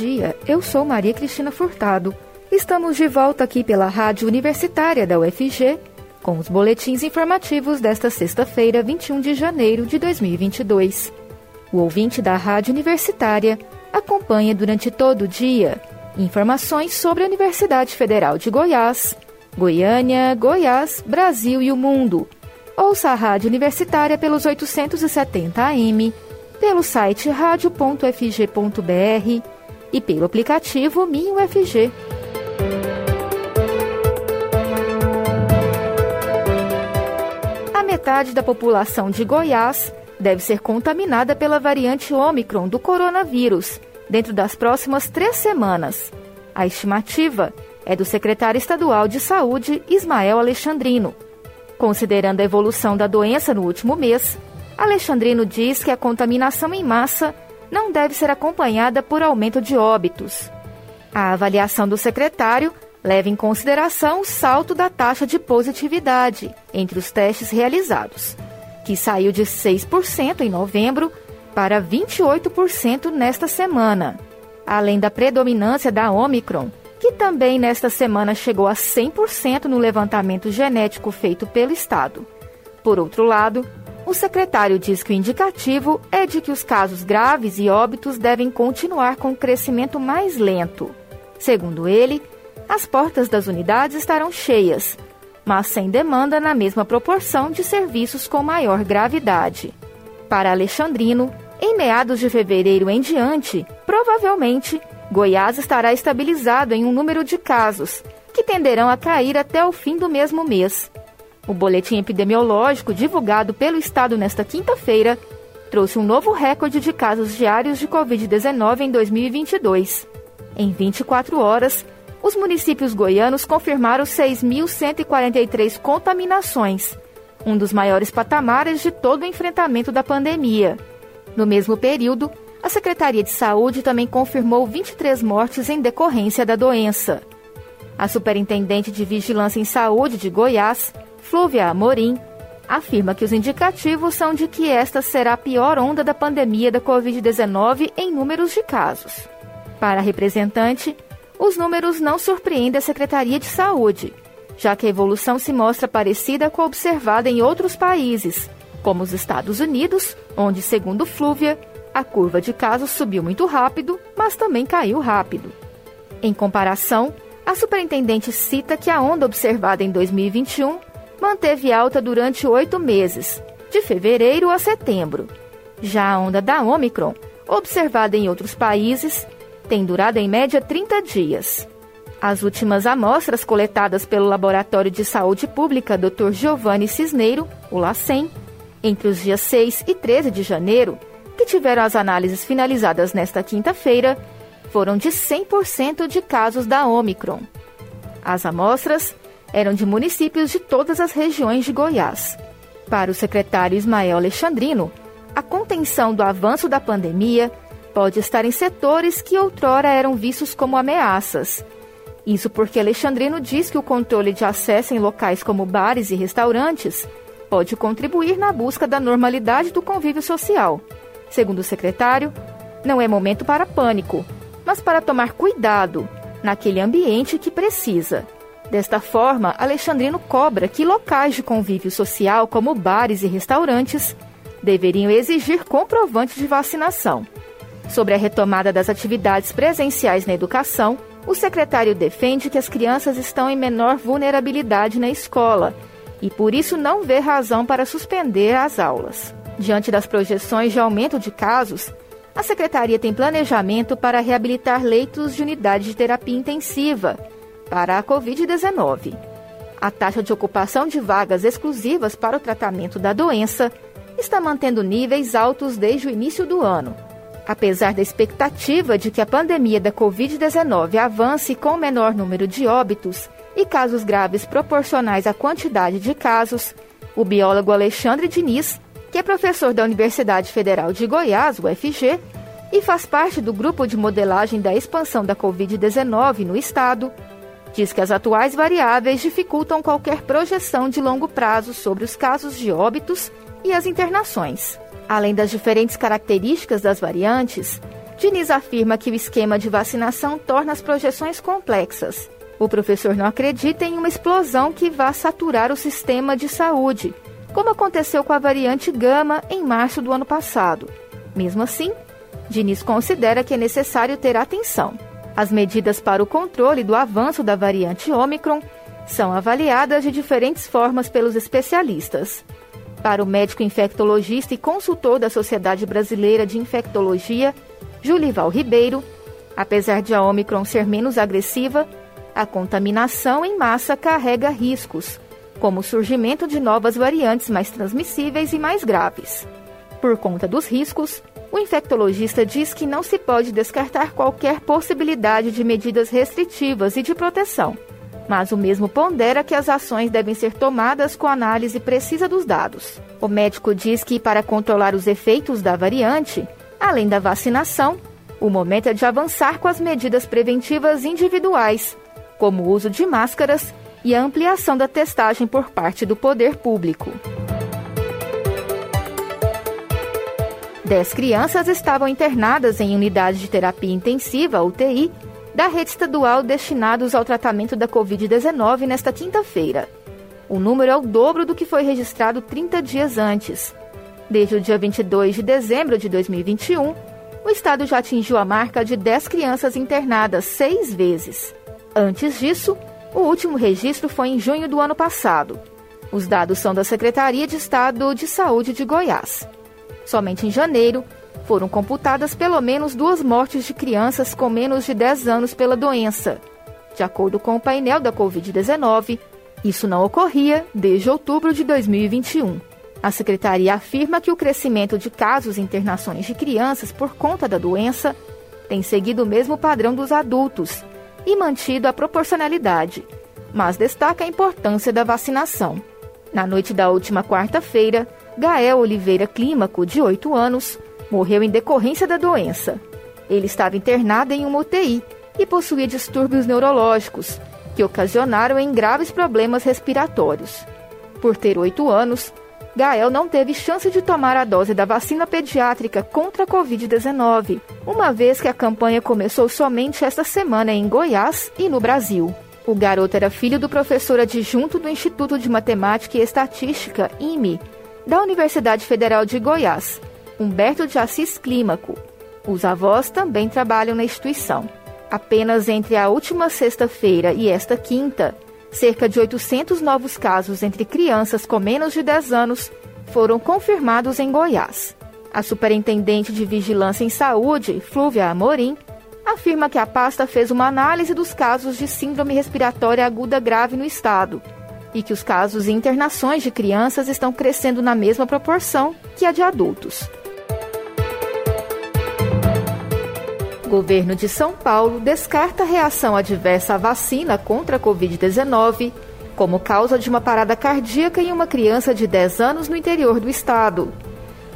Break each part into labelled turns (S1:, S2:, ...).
S1: dia. Eu sou Maria Cristina Furtado. Estamos de volta aqui pela Rádio Universitária da UFG com os boletins informativos desta sexta-feira, 21 de janeiro de 2022. O ouvinte da Rádio Universitária acompanha durante todo o dia informações sobre a Universidade Federal de Goiás, Goiânia, Goiás, Brasil e o mundo. Ouça a Rádio Universitária pelos 870 AM, pelo site radio.fg.br e pelo aplicativo MinUFG. A metade da população de Goiás deve ser contaminada pela variante Ômicron do coronavírus dentro das próximas três semanas. A estimativa é do secretário estadual de Saúde, Ismael Alexandrino. Considerando a evolução da doença no último mês, Alexandrino diz que a contaminação em massa não deve ser acompanhada por aumento de óbitos. A avaliação do secretário leva em consideração o salto da taxa de positividade entre os testes realizados, que saiu de 6% em novembro para 28% nesta semana, além da predominância da Omicron, que também nesta semana chegou a 100% no levantamento genético feito pelo Estado. Por outro lado, o secretário diz que o indicativo é de que os casos graves e óbitos devem continuar com crescimento mais lento. Segundo ele, as portas das unidades estarão cheias, mas sem demanda na mesma proporção de serviços com maior gravidade. Para Alexandrino, em meados de fevereiro em diante, provavelmente, Goiás estará estabilizado em um número de casos, que tenderão a cair até o fim do mesmo mês. O boletim epidemiológico divulgado pelo Estado nesta quinta-feira trouxe um novo recorde de casos diários de Covid-19 em 2022. Em 24 horas, os municípios goianos confirmaram 6.143 contaminações, um dos maiores patamares de todo o enfrentamento da pandemia. No mesmo período, a Secretaria de Saúde também confirmou 23 mortes em decorrência da doença. A Superintendente de Vigilância em Saúde de Goiás, Flúvia Amorim, afirma que os indicativos são de que esta será a pior onda da pandemia da Covid-19 em números de casos. Para a representante, os números não surpreendem a Secretaria de Saúde, já que a evolução se mostra parecida com a observada em outros países, como os Estados Unidos, onde, segundo Flúvia, a curva de casos subiu muito rápido, mas também caiu rápido. Em comparação, a superintendente cita que a onda observada em 2021 manteve alta durante oito meses, de fevereiro a setembro. Já a onda da Omicron, observada em outros países, tem durado em média 30 dias. As últimas amostras coletadas pelo Laboratório de Saúde Pública Dr. Giovanni Cisneiro, o LACEN, entre os dias 6 e 13 de janeiro, que tiveram as análises finalizadas nesta quinta-feira, foram de 100% de casos da Omicron. As amostras eram de municípios de todas as regiões de Goiás. Para o secretário Ismael Alexandrino, a contenção do avanço da pandemia pode estar em setores que outrora eram vistos como ameaças. Isso porque Alexandrino diz que o controle de acesso em locais como bares e restaurantes pode contribuir na busca da normalidade do convívio social. Segundo o secretário, não é momento para pânico, mas para tomar cuidado naquele ambiente que precisa. Desta forma, Alexandrino cobra que locais de convívio social, como bares e restaurantes, deveriam exigir comprovante de vacinação. Sobre a retomada das atividades presenciais na educação, o secretário defende que as crianças estão em menor vulnerabilidade na escola e por isso não vê razão para suspender as aulas. Diante das projeções de aumento de casos, a secretaria tem planejamento para reabilitar leitos de unidade de terapia intensiva para a Covid-19. A taxa de ocupação de vagas exclusivas para o tratamento da doença está mantendo níveis altos desde o início do ano. Apesar da expectativa de que a pandemia da Covid-19 avance com menor número de óbitos e casos graves proporcionais à quantidade de casos, o biólogo Alexandre Diniz, que é professor da Universidade Federal de Goiás, UFG, e faz parte do grupo de modelagem da expansão da Covid-19 no estado, diz que as atuais variáveis dificultam qualquer projeção de longo prazo sobre os casos de óbitos e as internações. Além das diferentes características das variantes, Diniz afirma que o esquema de vacinação torna as projeções complexas. O professor não acredita em uma explosão que vá saturar o sistema de saúde, como aconteceu com a variante Gama em março do ano passado. Mesmo assim, Diniz considera que é necessário ter atenção. As medidas para o controle do avanço da variante Ômicron são avaliadas de diferentes formas pelos especialistas. Para o médico infectologista e consultor da Sociedade Brasileira de Infectologia, Julival Ribeiro, apesar de a Omicron ser menos agressiva, a contaminação em massa carrega riscos, como o surgimento de novas variantes mais transmissíveis e mais graves. Por conta dos riscos, o infectologista diz que não se pode descartar qualquer possibilidade de medidas restritivas e de proteção, mas o mesmo pondera que as ações devem ser tomadas com análise precisa dos dados. O médico diz que, para controlar os efeitos da variante, Além da vacinação, o momento é de avançar com as medidas preventivas individuais, como o uso de máscaras e a ampliação da testagem por parte do poder público. Dez crianças estavam internadas em unidade de terapia intensiva, UTI, da rede estadual destinados ao tratamento da Covid-19 nesta quinta-feira. O número é o dobro do que foi registrado 30 dias antes. Desde o dia 22 de dezembro de 2021, o estado já atingiu a marca de 10 crianças internadas seis vezes. Antes disso, o último registro foi em junho do ano passado. Os dados são da Secretaria de Estado de Saúde de Goiás. Somente em janeiro, foram computadas pelo menos duas mortes de crianças com menos de 10 anos pela doença. De acordo com o painel da Covid-19, isso não ocorria desde outubro de 2021. A secretaria afirma que o crescimento de casos e internações de crianças por conta da doença tem seguido o mesmo padrão dos adultos e mantido a proporcionalidade, mas destaca a importância da vacinação. Na noite da última quarta-feira, Gael Oliveira Clímaco, de 8 anos, morreu em decorrência da doença. Ele estava internado em uma UTI e possuía distúrbios neurológicos, que ocasionaram em graves problemas respiratórios. Por ter 8 anos, Gael não teve chance de tomar a dose da vacina pediátrica contra a Covid-19, uma vez que a campanha começou somente esta semana em Goiás e no Brasil. O garoto era filho do professor adjunto do Instituto de Matemática e Estatística, IME, da Universidade Federal de Goiás, Humberto de Assis Clímaco. Os avós também trabalham na instituição. Apenas entre a última sexta-feira e esta quinta, cerca de 800 novos casos entre crianças com menos de 10 anos foram confirmados em Goiás. A superintendente de Vigilância em Saúde, Flúvia Amorim, afirma que a pasta fez uma análise dos casos de síndrome respiratória aguda grave no estado e que os casos e internações de crianças estão crescendo na mesma proporção que a de adultos. governo de São Paulo descarta a reação adversa à vacina contra a Covid-19 como causa de uma parada cardíaca em uma criança de 10 anos no interior do estado.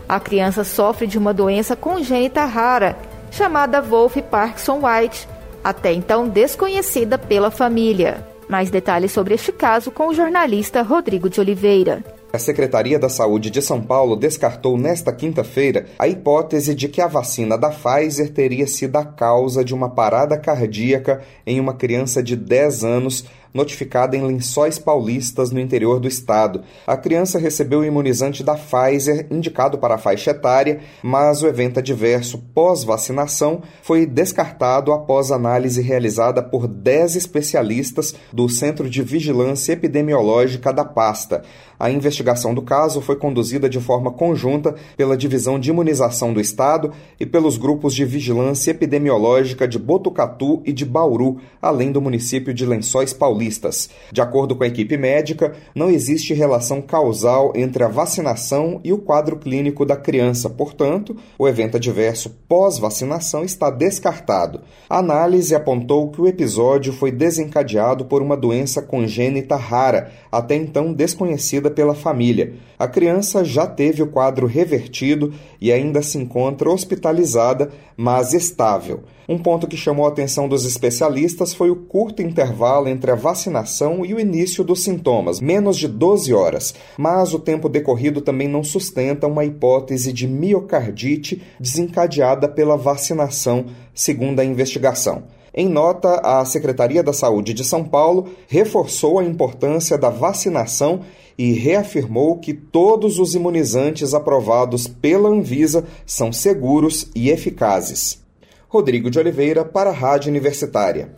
S1: A criança sofre de uma doença congênita rara, chamada Wolf Parkinson White, até então desconhecida pela família. Mais detalhes sobre este caso com o jornalista Rodrigo de Oliveira.
S2: A Secretaria da Saúde de São Paulo descartou nesta quinta-feira a hipótese de que a vacina da Pfizer teria sido a causa de uma parada cardíaca em uma criança de 10 anos notificada em Lençóis Paulistas, no interior do estado. A criança recebeu o imunizante da Pfizer, indicado para a faixa etária, mas o evento adverso pós-vacinação foi descartado após análise realizada por 10 especialistas do Centro de Vigilância Epidemiológica da pasta. A investigação do caso foi conduzida de forma conjunta pela Divisão de Imunização do Estado e pelos grupos de vigilância epidemiológica de Botucatu e de Bauru, além do município de Lençóis Paulistas. De acordo com a equipe médica, não existe relação causal entre a vacinação e o quadro clínico da criança, portanto, o evento adverso pós-vacinação está descartado. A análise apontou que o episódio foi desencadeado por uma doença congênita rara, até então desconhecida pela família. A criança já teve o quadro revertido e ainda se encontra hospitalizada, mas estável. Um ponto que chamou a atenção dos especialistas foi o curto intervalo entre a vacinação e o início dos sintomas, menos de 12 horas. Mas o tempo decorrido também não sustenta uma hipótese de miocardite desencadeada pela vacinação, segundo a investigação. Em nota, a Secretaria da Saúde de São Paulo reforçou a importância da vacinação e reafirmou que todos os imunizantes aprovados pela Anvisa são seguros e eficazes. Rodrigo de Oliveira, para a Rádio Universitária.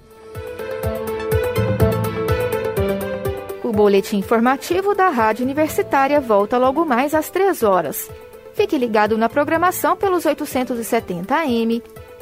S1: O boletim informativo da Rádio Universitária volta logo mais às três horas. Fique ligado na programação pelos 870 AM